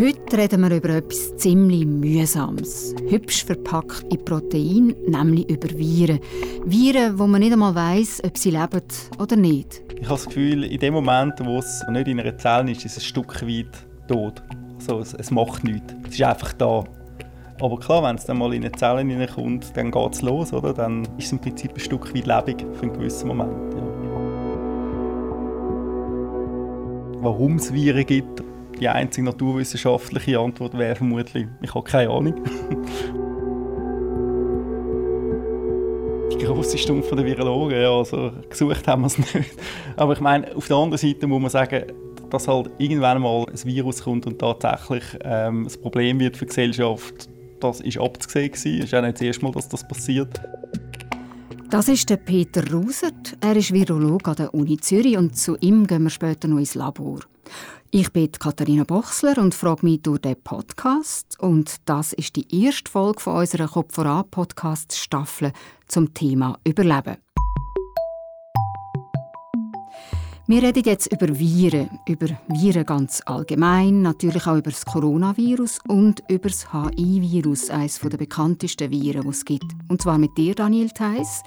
Heute reden wir über etwas ziemlich Mühsames. Hübsch verpackt in Protein, nämlich über Viren. Viren, wo man nicht einmal weiss, ob sie leben oder nicht. Ich habe das Gefühl, in dem Moment, wo es nicht in einer Zelle ist, ist es ein Stück weit tot. Also es, es macht nichts. Es ist einfach da. Aber klar, wenn es dann mal in eine Zelle hineinkommt, dann geht es los. Oder? Dann ist es im Prinzip ein Stück weit lebendig für einen gewissen Moment. Ja. Warum es Viren gibt, die einzige naturwissenschaftliche Antwort wäre vermutlich, ich habe keine Ahnung. die grosse Stunde der Virologen, ja, also gesucht haben wir es nicht. Aber ich meine, auf der anderen Seite muss man sagen, dass halt irgendwann mal ein Virus kommt und tatsächlich ähm, ein Problem wird für die Gesellschaft, das ist abzusehen Es ist auch nicht das erste Mal, dass das passiert. Das ist der Peter Rusert. Er ist Virologe an der Uni Zürich und zu ihm gehen wir später noch ins Labor. Ich bin Katharina Bochsler und frage mich durch den Podcast. Und das ist die erste Folge von unserer Kopf voran Podcast Staffel zum Thema Überleben. Wir reden jetzt über Viren, über Viren ganz allgemein, natürlich auch über das Coronavirus und über das HI-Virus, eines der bekanntesten Viren, die es gibt. Und zwar mit dir, Daniel Theiss.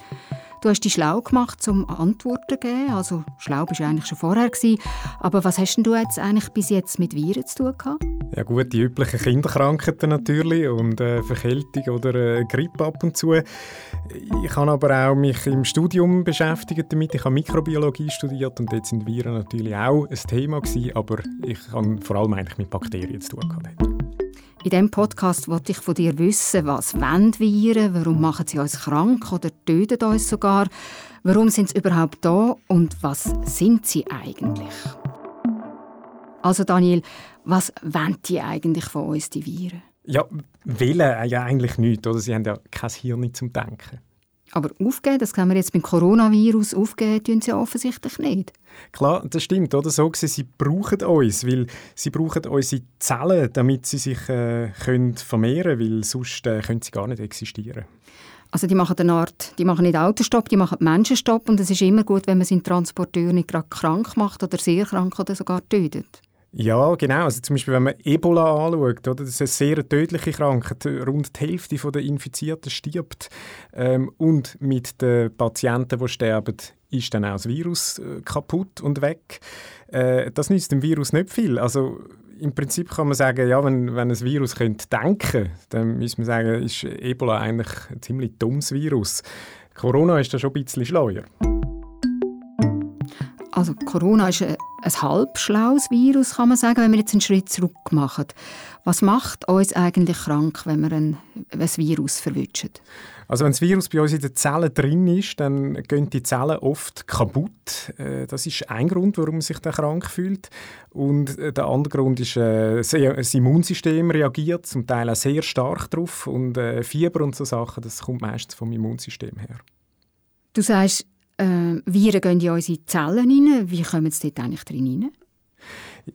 Du hast dich schlau gemacht, um Antworten zu geben. Also schlau bist du eigentlich schon vorher. Gewesen. Aber was hast denn du jetzt eigentlich bis jetzt mit Viren zu tun gehabt? Ja gut, die üblichen Kinderkrankheiten natürlich und äh, Verkältung oder äh, Grippe ab und zu. Ich habe aber auch mich im Studium beschäftigt damit. Ich habe Mikrobiologie studiert und dort sind Viren natürlich auch ein Thema gewesen, aber ich habe vor allem eigentlich mit Bakterien zu tun gehabt. In diesem Podcast wollte ich von dir wissen, was wollen Viren, warum machen sie uns krank oder töten uns sogar, warum sind sie überhaupt da und was sind sie eigentlich? Also Daniel, was wollen die eigentlich von uns, die Viren? Ja, wollen ja eigentlich nichts, oder? Sie haben ja kein Hirn zum Denken. Aber aufgeben, das können wir jetzt beim Coronavirus aufgeben, tun sie offensichtlich nicht. Klar, das stimmt, oder? So gesehen, sie brauchen uns, weil sie brauchen unsere Zellen, damit sie sich äh, können vermehren können, weil sonst äh, können sie gar nicht existieren. Also die machen eine Art, die machen nicht Autostopp, die machen Menschenstopp und es ist immer gut, wenn man seinen Transporteur nicht gerade krank macht oder sehr krank oder sogar tötet. Ja, genau. Also zum Beispiel, wenn man Ebola anschaut, oder, das ist eine sehr tödliche Krankheit. Rund die Hälfte der Infizierten stirbt. Ähm, und mit den Patienten, die sterben, ist dann auch das Virus äh, kaputt und weg. Äh, das nützt dem Virus nicht viel. Also im Prinzip kann man sagen, ja, wenn, wenn ein Virus könnte denken dann muss man sagen, ist Ebola eigentlich ein ziemlich dummes Virus. Corona ist da schon ein bisschen schleuer. Also Corona ist ein, ein halbschlaues Virus, kann man sagen, wenn wir jetzt einen Schritt zurück machen. Was macht uns eigentlich krank, wenn wir ein, ein Virus verwünschen? Also wenn das Virus bei uns in den Zellen drin ist, dann gehen die Zellen oft kaputt. Äh, das ist ein Grund, warum man sich dann krank fühlt. Und äh, der andere Grund ist, äh, das Immunsystem reagiert zum Teil auch sehr stark darauf. Und Fieber und so Sachen, das kommt meistens vom Immunsystem her. Du sagst, Viren gehen in unsere Zellen rein. Wie kommen sie dort eigentlich drin rein?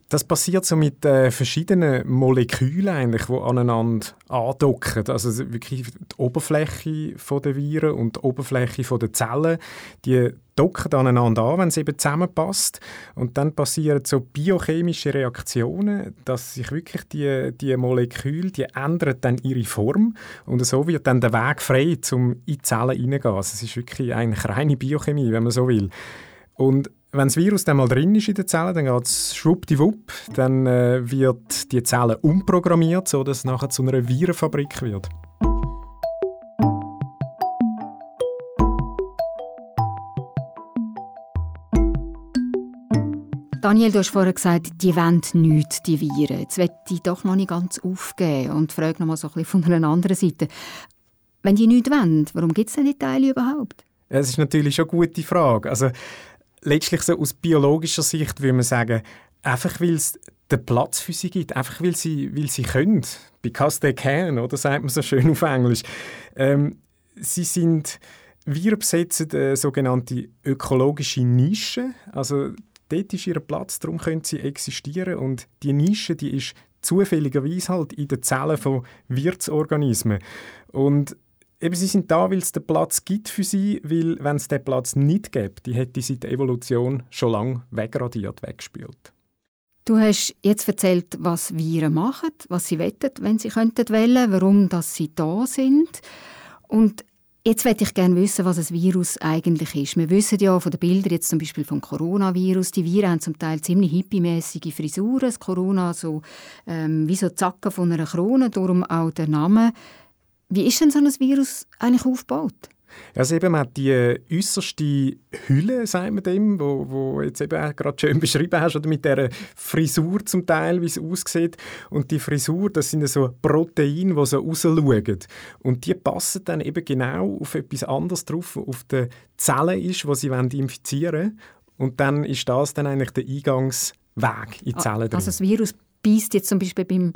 Das passiert so mit äh, verschiedenen Molekülen, eigentlich, die aneinander andocken. Also wirklich die Oberfläche der Viren und die Oberfläche der Zellen, die docken aneinander an, wenn es eben zusammenpasst. Und dann passieren so biochemische Reaktionen, dass sich wirklich die, die Moleküle, die ändern dann ihre Form und so wird dann der Weg frei, um in die Zellen hineingehen. Also es ist wirklich eigentlich reine Biochemie, wenn man so will. Und wenn das Virus dann mal drin ist in der Zelle, dann geht es schwuppdiwupp, dann äh, wird die Zelle umprogrammiert, sodass es nachher zu einer Virenfabrik wird. Daniel, du hast vorhin gesagt, die wollen nichts, die Viren. Jetzt will ich doch noch nicht ganz aufgeben und frage noch mal so ein bisschen von einer anderen Seite. Wenn die nichts wollen, warum gibt es denn die Teile überhaupt? Es ist natürlich schon eine gute Frage. Also, letztlich so aus biologischer Sicht würde man sagen, einfach weil es den Platz für sie gibt, einfach weil sie, weil sie können. Because they can, oder sagt man so schön auf Englisch. Ähm, sie sind, wir besetzen eine sogenannte ökologische Nische. Also dort ist ihr Platz, darum können sie existieren. Und die Nische, die ist zufälligerweise halt in den Zellen von Wirtsorganismen. Und eben, sie sind da, weil es den Platz gibt für sie, weil wenn es den Platz nicht gäbe, die hätte sie die Evolution schon lange wegradiert, weggespült. Du hast jetzt erzählt, was Viren machen, was sie wettet, wenn sie könnten wählen, warum dass sie da sind. Und Jetzt möchte ich gerne wissen, was ein Virus eigentlich ist. Wir wissen ja von den Bildern jetzt zum Beispiel vom Coronavirus, die Viren haben zum Teil ziemlich hippiemäßige Frisuren. Das Corona so ähm, wie so Zacken von einer Krone, darum auch der Name. Wie ist denn so ein Virus eigentlich aufgebaut? Also eben, man hat die äußerste Hülle, sagt man dem, wo, wo jetzt eben gerade schön beschrieben hast, oder mit der Frisur zum Teil, wie es aussieht. Und die Frisur, das sind so Proteine, die so rausschauen. Und die passen dann eben genau auf etwas anderes drauf, auf der Zelle ist, wo sie infizieren wollen. Und dann ist das dann eigentlich der Eingangsweg in die ah, Zelle drin. Also das Virus beißt jetzt zum Beispiel beim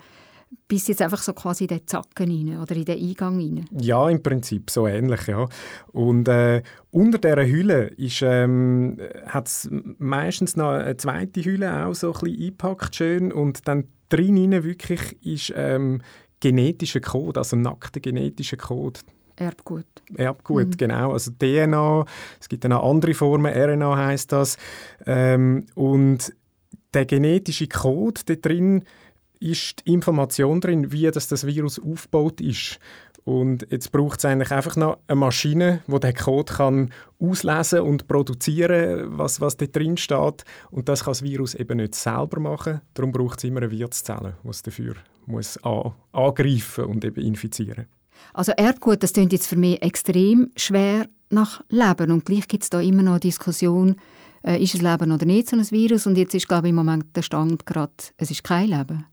bist jetzt einfach so quasi in den Zacken rein oder in den Eingang rein? Ja, im Prinzip so ähnlich, ja. Und äh, unter dieser Hülle ähm, hat es meistens noch eine zweite Hülle auch so ein bisschen eingepackt schön und dann drin wirklich ist ähm, genetischer Code, also nackter genetischer Code. Erbgut. Erbgut, mhm. genau. Also DNA, es gibt dann auch andere Formen, RNA heißt das. Ähm, und der genetische Code da drin ist die Information drin, wie das, das Virus aufgebaut ist. Und jetzt braucht es eigentlich einfach noch eine Maschine, die den Code kann auslesen und produzieren, was, was da drin steht. Und das kann das Virus eben nicht selber machen. Darum braucht es immer eine Wirtszelle, die es dafür muss an, angreifen und eben infizieren Also Erbgut, das klingt jetzt für mich extrem schwer nach Leben. Und gleich gibt es da immer noch Diskussion, äh, ist es Leben oder nicht, so ein Virus. Und jetzt ist, glaube ich, im Moment der Stand gerade, es ist kein Leben.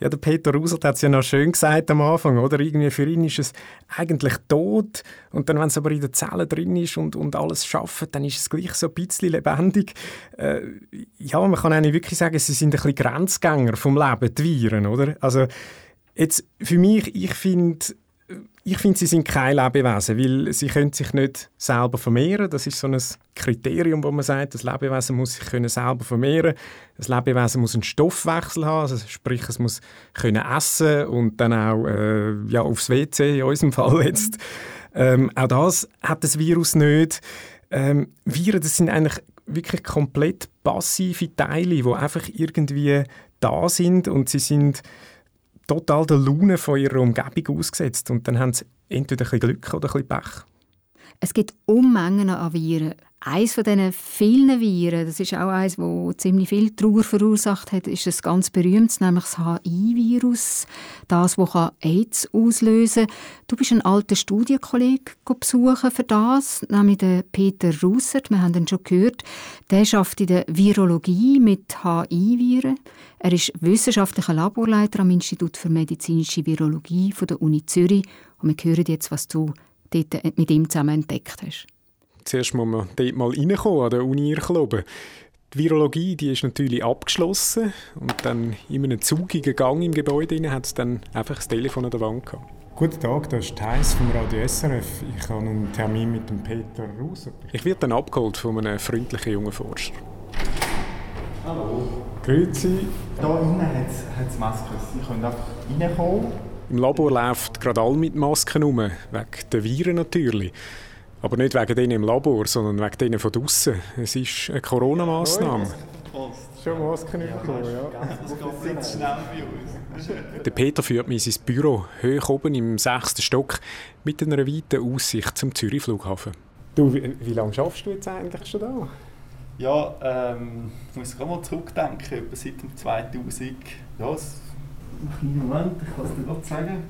Ja, der Peter Rusert hat es ja noch schön gesagt am Anfang, oder? Irgendwie für ihn ist es eigentlich tot und dann, wenn es aber in den Zellen drin ist und, und alles schafft, dann ist es gleich so ein bisschen lebendig. Äh, ja, man kann eigentlich wirklich sagen, sie sind ein bisschen Grenzgänger vom Leben, die Viren, oder? Also jetzt für mich, ich finde ich finde, sie sind kein Lebewesen, weil sie können sich nicht selber vermehren. Das ist so ein Kriterium, wo man sagt, das Lebewesen muss sich können selber vermehren. Das Lebewesen muss einen Stoffwechsel haben, also sprich, es muss können essen und dann auch äh, ja, aufs WC in unserem Fall jetzt. Ähm, auch das hat das Virus nicht. Ähm, Viren, das sind eigentlich wirklich komplett passive Teile, die einfach irgendwie da sind und sie sind total der Laune von ihrer Umgebung ausgesetzt und dann haben sie entweder ein bisschen Glück oder ein bisschen Pech. Es gibt Unmengen an Viren. Eines von diesen vielen Viren, das ist auch eines, das ziemlich viel Trauer verursacht hat, ist ein ganz berühmtes, nämlich das HIV-Virus. Das, das AIDS auslösen kann. Du bist einen alten Studienkollegen besuchen für das, nämlich den Peter Russert. Wir haben ihn schon gehört. Der arbeitet in der Virologie mit HIV-Viren. Er ist wissenschaftlicher Laborleiter am Institut für medizinische Virologie von der Uni Zürich. Und wir hören jetzt, was du dort mit ihm zusammen entdeckt hast. Zuerst muss man dort mal reinkommen, an der Uni Irkloben. Die Virologie die ist natürlich abgeschlossen und dann in einem zugigen Gang im Gebäude hat es dann einfach das Telefon an der Wand gehabt. Guten Tag, das ist Thais vom Radio SRF. Ich habe einen Termin mit dem Peter Ruser. Ich werde dann abgeholt von einem freundlichen jungen Forscher. Hallo. Grüezi. Hier innen hat es Masken. Sie können einfach reinkommen. Im Labor läuft gerade alle mit Masken herum, wegen der Viren natürlich. Aber nicht wegen denen im Labor, sondern wegen denen von draußen. Es ist eine Corona-Massnahme. Schon Masken bekommen, ja. Das geht schnell bei uns. Der Peter führt mich in sein Büro, hoch oben im sechsten Stock, mit einer weiten Aussicht zum Zürich-Flughafen. Du, wie, wie lange schaffst du jetzt eigentlich schon da? Ja, ähm, ich muss gerade mal zurückdenken, etwa seit dem 2000. Ja, es, einen Moment, ich kann es dir gerade sagen.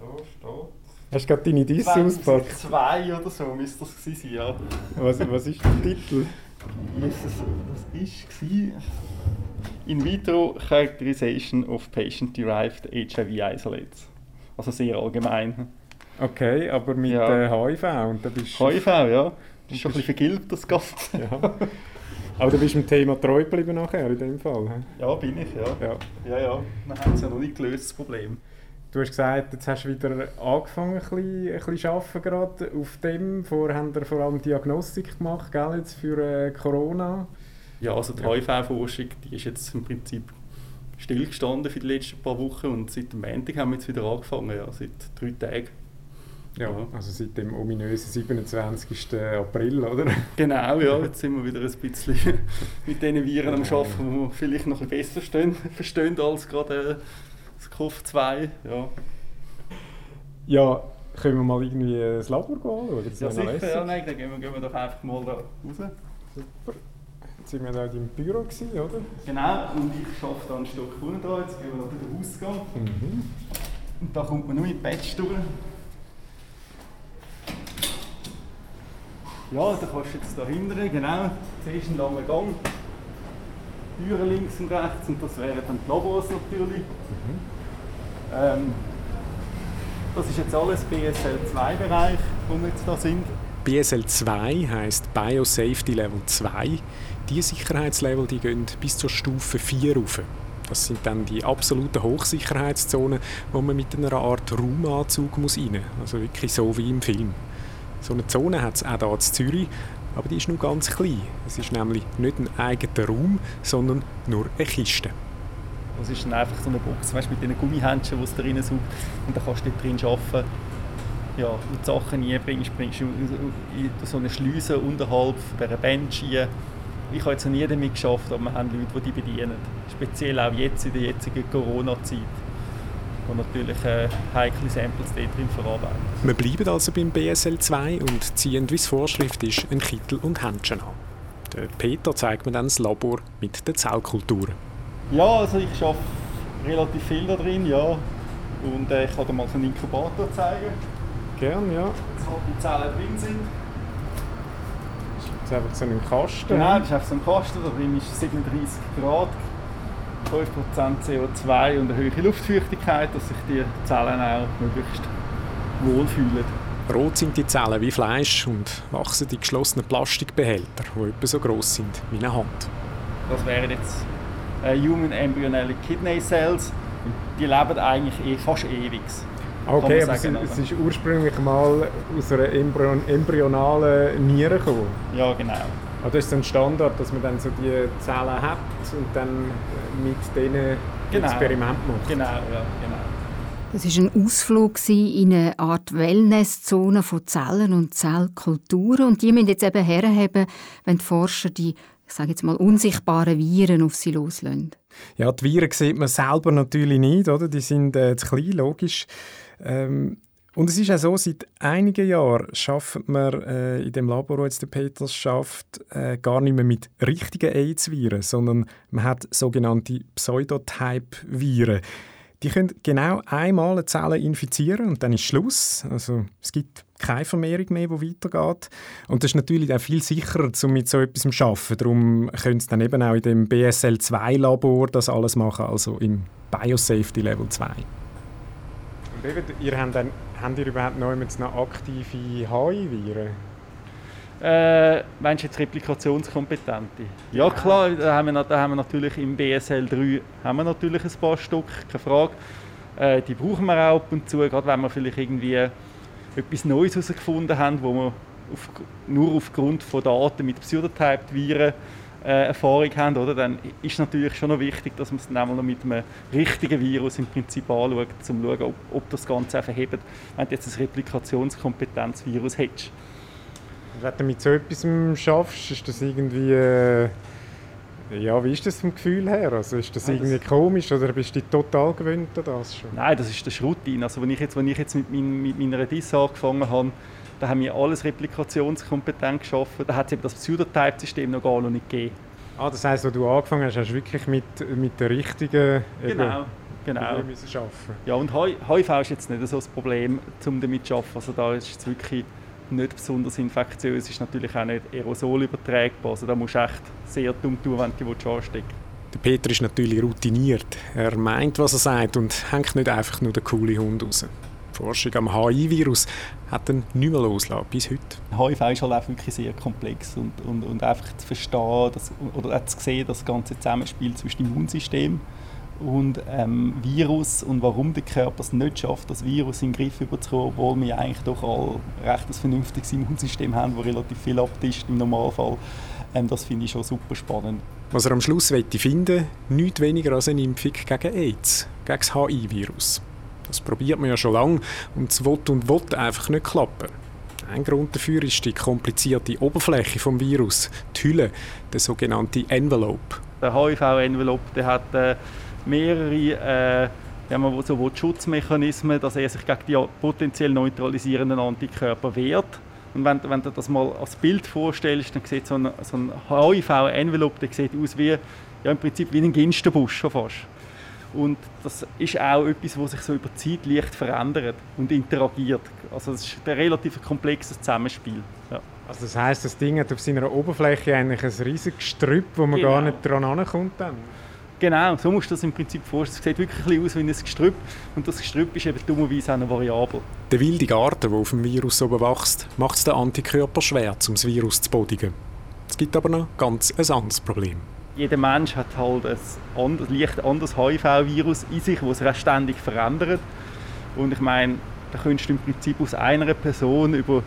Da steht. Hast du gerade deine Disse ausgepackt? Zwei oder so müsste das gewesen sein, ja. Was, was ist der Titel? Das war In vitro Characterization of Patient-Derived HIV Isolates. Also sehr allgemein. Okay, aber mit ja. äh, HIV und da bist HIV, ja. Das ist schon ein bisschen vergilbt, das Ganze. Ja. Aber du bist dem Thema treu geblieben nachher, in dem Fall? He? Ja, bin ich, ja. Ja, ja. ja. Wir haben es ja noch nicht gelöst, das Problem. Du hast gesagt, jetzt hast du wieder angefangen, ein bisschen, ein bisschen arbeiten gerade auf dem. Vorher haben wir vor allem Diagnostik gemacht, gell, jetzt für äh, Corona. Ja, also die HIV-Forschung, die ist jetzt im Prinzip stillgestanden für die letzten paar Wochen und seit dem Montag haben wir jetzt wieder angefangen, ja, seit drei Tagen. Ja, also seit dem ominösen 27. April, oder? Genau, ja. Jetzt sind wir wieder ein bisschen mit diesen Viren am Arbeiten, die wir vielleicht noch ein bisschen besser verstehen, verstehen als gerade äh, das COV-2. Ja. ja, können wir mal irgendwie das Labor anschauen? Das ja, sicher. Ja, nein, dann gehen wir, gehen wir doch einfach mal da raus. Super. Jetzt waren wir da im Büro, gewesen, oder? Genau, und ich arbeite da einen Stock unten dran. Jetzt gehen wir da den Ausgang. Mhm. Und da kommt man nur dem Badge durch. Ja, da kannst du jetzt da hinten, genau, zuerst einen langen Gang. Türen links und rechts und das wären dann die Labors natürlich. Mhm. Ähm, das ist jetzt alles BSL-2-Bereich, wo wir jetzt da sind. BSL 2 heisst Biosafety Level 2. Diese Sicherheitslevel die gehen bis zur Stufe 4 rauf. Das sind dann die absoluten Hochsicherheitszonen, wo man mit einer Art Raumanzug muss rein muss. Also wirklich so wie im Film. So eine Zone hat es auch hier in Zürich, aber die ist nur ganz klein. Es ist nämlich nicht ein eigener Raum, sondern nur eine Kiste. Das ist dann einfach so eine Box weißt, mit diesen Gummihändchen, die es drin sucht. Und dann kannst du dort drin arbeiten. Ja, und die Sachen einbringst, bringst du in so eine Schleuse unterhalb dieser Bench rein. Ich habe jetzt noch nie damit geschafft, aber wir haben Leute, die die bedienen. Speziell auch jetzt in der jetzigen Corona-Zeit und natürlich äh, heikle Samples dort drin verarbeiten. Wir bleiben also beim BSL 2 und ziehen, wie es Vorschrift ist, einen Kittel und Händchen an. Der Peter zeigt mir dann das Labor mit den Zellkulturen. Ja, also ich arbeite relativ viel da drin, ja. Und äh, ich kann dir mal so einen Inkubator zeigen. Gerne, ja. Jetzt halt die Zellen drin sind. Das ist einfach so ein Kasten. Genau, das ist einfach so ein Kasten, da drin ist 37 Grad 5% CO2 und eine hohe Luftfeuchtigkeit, dass sich die Zellen auch möglichst wohlfühlen. Rot sind die Zellen wie Fleisch und wachsen in geschlossenen Plastikbehälter, die etwa so groß sind wie eine Hand. Das wären jetzt äh, Human Embryonic Kidney Cells. Und die leben eigentlich eh fast ewig. Okay, aber sagen, es, ist ursprünglich mal aus einer Embryon embryonalen Niere gekommen? Ja, genau. Also das ist ein Standard, dass man dann so die Zellen hat und dann mit denen genau. Experiment macht. Genau, ja, genau. Das war ein Ausflug in eine Art Wellnesszone von Zellen und Zellkulturen. Und die müssen jetzt eben herhaben, wenn die Forscher die ich sage jetzt mal, unsichtbaren Viren auf sie loslösen. Ja, die Viren sieht man selber natürlich nicht, oder? Die sind äh, zu klein, logisch. Ähm, und es ist auch so, seit einigen Jahren schafft man äh, in dem Labor, wo jetzt der Peters schafft, äh, gar nicht mehr mit richtigen AIDS-Viren, sondern man hat sogenannte Pseudotype-Viren. Die können genau einmal eine Zelle infizieren und dann ist Schluss. Also es gibt keine Vermehrung mehr, die weitergeht. Und das ist natürlich auch viel sicherer, um mit so etwas zu arbeiten. Darum können sie dann eben auch in dem BSL-2-Labor das alles machen, also im Biosafety Level 2. Und eben, ihr habt dann haben ihr überhaupt noch aktive HI-Viren? Äh, meinst du jetzt Replikationskompetente? Ja klar, da haben, wir, da haben wir natürlich im BSL 3 haben wir natürlich ein paar Stück, keine Frage. Äh, die brauchen wir auch ab und zu, gerade wenn wir vielleicht irgendwie etwas Neues herausgefunden haben, wo wir auf, nur aufgrund von Daten mit Pseudotyped-Viren äh, Erfahrung haben, oder, dann ist es natürlich schon noch wichtig, dass man es dann noch mit einem richtigen Virus im Prinzip anschaut, um zu schauen, ob, ob das Ganze einfach hebt, wenn du jetzt ein Replikationskompetenzvirus hättest. Wenn du mit so etwas schaffst, ist das irgendwie... Äh ja, wie ist das vom Gefühl her? Also ist das Nein, irgendwie das komisch oder bist du total gewöhnt an das schon? Nein, das ist das Routine. Also, wenn ich jetzt, wenn ich jetzt mit, mein, mit meiner DIS angefangen habe, da haben wir alles replikationskompetent geschaffen. Da hat es eben das Pseudotype-System noch gar noch nicht gegeben. Ah, das heisst, als du angefangen hast, hast du wirklich mit, mit der richtigen genau, genau. müssen arbeiten Ja, und HIV ist jetzt nicht so das Problem, um damit zu arbeiten. Also da ist es wirklich nicht besonders infektiös, ist natürlich auch nicht aerosol übertragbar. Also da musst du echt sehr dumm tun, wenn du die anstecken Der Peter ist natürlich routiniert. Er meint, was er sagt und hängt nicht einfach nur den coolen Hund raus. Die Forschung am HIV-Virus hat ihn nicht mehr losgelassen, bis heute. HIV ist halt auch wirklich sehr komplex und, und, und einfach zu verstehen dass, oder auch zu sehen, das ganze Zusammenspiel zwischen dem Immunsystem und ähm, Virus und warum der Körper es nicht schafft, das Virus in den Griff überzukommen, obwohl wir eigentlich doch all recht ein vernünftiges Immunsystem haben, das relativ viel abtischt im Normalfall. Ähm, das finde ich schon super spannend. Was er am Schluss finden nichts weniger als eine Impfung gegen AIDS, gegen das HIV-Virus. Das probiert man ja schon lange und es will und will einfach nicht klappen. Ein Grund dafür ist die komplizierte Oberfläche des Virus, die Hülle, der sogenannte Envelope. Der HIV-Envelope hat äh, mehrere äh, ja, so Schutzmechanismen, dass er sich gegen die potenziell neutralisierenden Antikörper wehrt. Und wenn, wenn du das mal als Bild vorstellst, dann sieht so ein, so ein HIV-Envelope aus wie, ja, im Prinzip wie ein Ginsterbusch schon fast. Und das ist auch etwas, was sich so über die Zeit leicht verändert und interagiert. Also es ist ein relativ komplexes Zusammenspiel. Ja. Also das heißt, das Ding hat auf seiner Oberfläche eigentlich ein riesiges Strüpp, wo man genau. gar nicht dran ankommt dann? Genau, so musst du das im Prinzip vorstellen. Es sieht wirklich ein aus wie ein Gestrüpp und das Gestrüpp ist eben dummerweise auch eine Variable. Der wilde Garten, der auf dem Virus oben wächst, macht es den Antikörper schwer, um das Virus zu bodigen. Es gibt aber noch ganz ein anderes Problem jeder Mensch hat halt ein anders, leicht anderes HIV-Virus in sich, das sich ständig verändert. Und ich meine, da könntest du im Prinzip aus einer Person über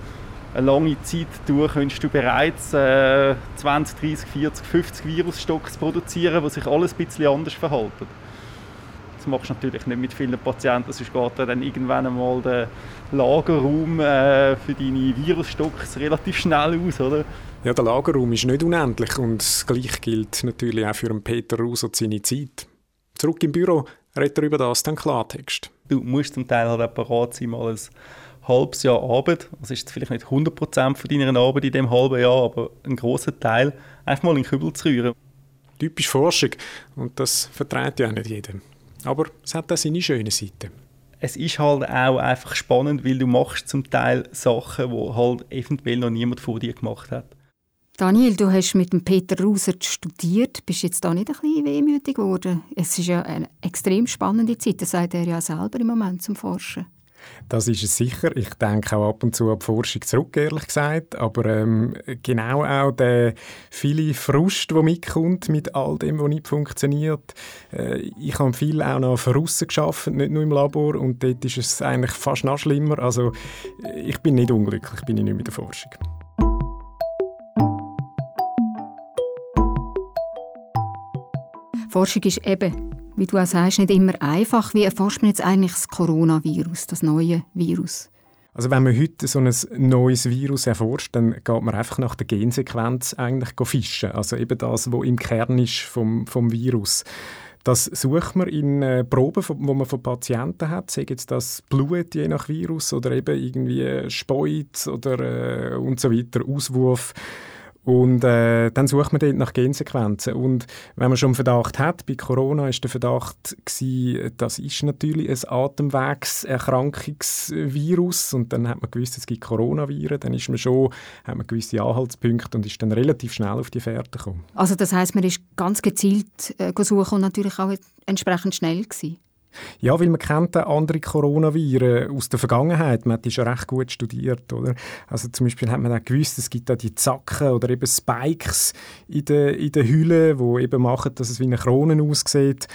eine lange Zeit durch, könntest du bereits äh, 20, 30, 40, 50 Virusstocks produzieren, die sich alles ein bisschen anders verhalten. Das machst du natürlich nicht mit vielen Patienten, sonst geht dann irgendwann einmal der Lagerraum äh, für deine Virusstocks relativ schnell aus, oder? Ja, der Lagerraum ist nicht unendlich und das Gleiche gilt natürlich auch für Peter Rus und seine Zeit. Zurück im Büro redet er über das dann Klartext. Du musst zum Teil halt auch bereit sein, mal ein halbes Jahr Arbeit, das ist vielleicht nicht 100% von deiner Arbeit in dem halben Jahr, aber ein großer Teil, einfach mal in den Kübel zu rühren. Typisch Forschung und das vertreibt ja auch nicht jeder. Aber es hat auch seine schönen Seiten es ist halt auch einfach spannend, weil du machst zum Teil Sachen, die halt eventuell noch niemand vor dir gemacht hat. Daniel, du hast mit dem Peter Rusert studiert. Bist du jetzt da nicht ein bisschen wehmütig geworden? Es ist ja eine extrem spannende Zeit. Das sagt er ja selber im Moment zum Forschen. Das ist es sicher. Ich denke auch ab und zu an die Forschung zurück, ehrlich gesagt. Aber ähm, genau auch der viele Frust, der mitkommt mit all dem, was nicht funktioniert. Äh, ich habe viel auch noch außen geschafft, nicht nur im Labor. Und dort ist es eigentlich fast noch schlimmer. Also ich bin nicht unglücklich, bin ich nicht mit der Forschung. Forschung ist eben, wie du auch sagst, nicht immer einfach. Wie erforscht man jetzt eigentlich das Coronavirus, das neue Virus? Also wenn man heute so ein neues Virus erforscht, dann geht man einfach nach der Gensequenz eigentlich fischen. Also eben das, was im Kern ist vom, vom Virus. Das sucht man in äh, Proben, die man von Patienten hat, sei jetzt das Blut je nach Virus oder eben irgendwie Speut oder äh, und so weiter, Auswurf. Und äh, dann sucht man dort nach Gensequenzen. Und wenn man schon einen Verdacht hat, bei Corona ist der Verdacht gewesen, das ist natürlich ein Atemwegserkrankungsvirus. Und dann hat man gewusst, es gibt Coronaviren. Dann ist man schon, hat man gewisse Anhaltspunkte und ist dann relativ schnell auf die Fährte gekommen. Also das heißt, man ist ganz gezielt äh, suchen und natürlich auch entsprechend schnell gewesen. Ja, weil man kennt andere Coronaviren aus der Vergangenheit. Man hat die schon recht gut studiert, oder? Also zum Beispiel hat man auch gewusst, es gibt da die Zacken oder eben Spikes in den, in den Hüllen, die eben machen, dass es wie eine Krone aussieht.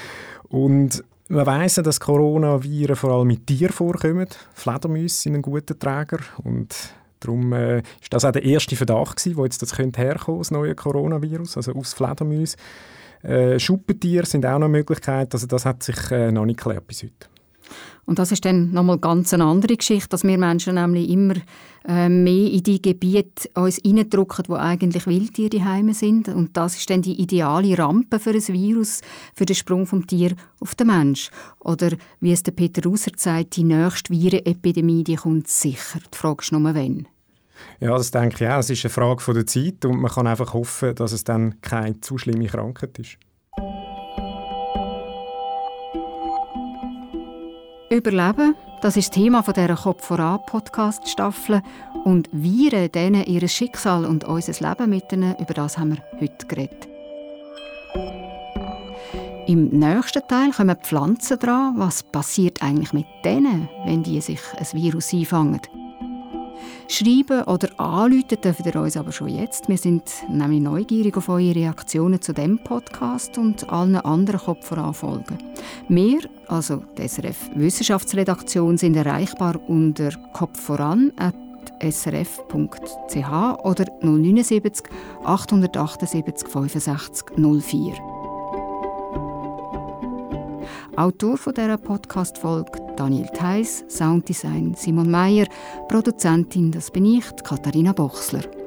Und man weiss ja, dass Coronaviren vor allem mit Tieren vorkommen. Fledermäuse sind ein guter Träger und Darum äh, ist das auch der erste Verdacht gewesen, wo jetzt das könnte herkommen, das neue Coronavirus, also aus Fledermäusen. Äh, Schuppentiere sind auch noch eine Möglichkeit. Also das hat sich äh, noch nicht geklärt bis heute. Und das ist dann nochmal ganz eine andere Geschichte, dass wir Menschen nämlich immer äh, mehr in die Gebiete uns hineindrücken, wo eigentlich Wildtiere die sind. Und das ist dann die ideale Rampe für ein Virus, für den Sprung vom Tier auf den Mensch. Oder wie es der Peter Russer sagt, die nächste Virenepidemie, die kommt sicher. Die Frage ist nur, wann. Ja, das denke ich auch. Es ist eine Frage von der Zeit und man kann einfach hoffen, dass es dann keine zu schlimme Krankheit ist. Überleben, das ist das Thema dieser Kopf voran Podcast Staffel und Viren, denen ihr Schicksal und unser Leben mit über das haben wir heute geredet. Im nächsten Teil kommen Pflanzen dran. Was passiert eigentlich mit denen, wenn die sich ein Virus einfangen? Schreiben oder anrufen dürft ihr uns aber schon jetzt. Wir sind nämlich neugierig auf eure Reaktionen zu dem Podcast und allen anderen Kopfvoranfolgen. Wir, also die SRF Wissenschaftsredaktion, sind erreichbar unter kopfvoran.srf.ch oder 079 878 65 04. Autor dieser Podcast-Folge Daniel Theiss, Sounddesign Simon Meyer, Produzentin das bin ich, Katharina Bochsler.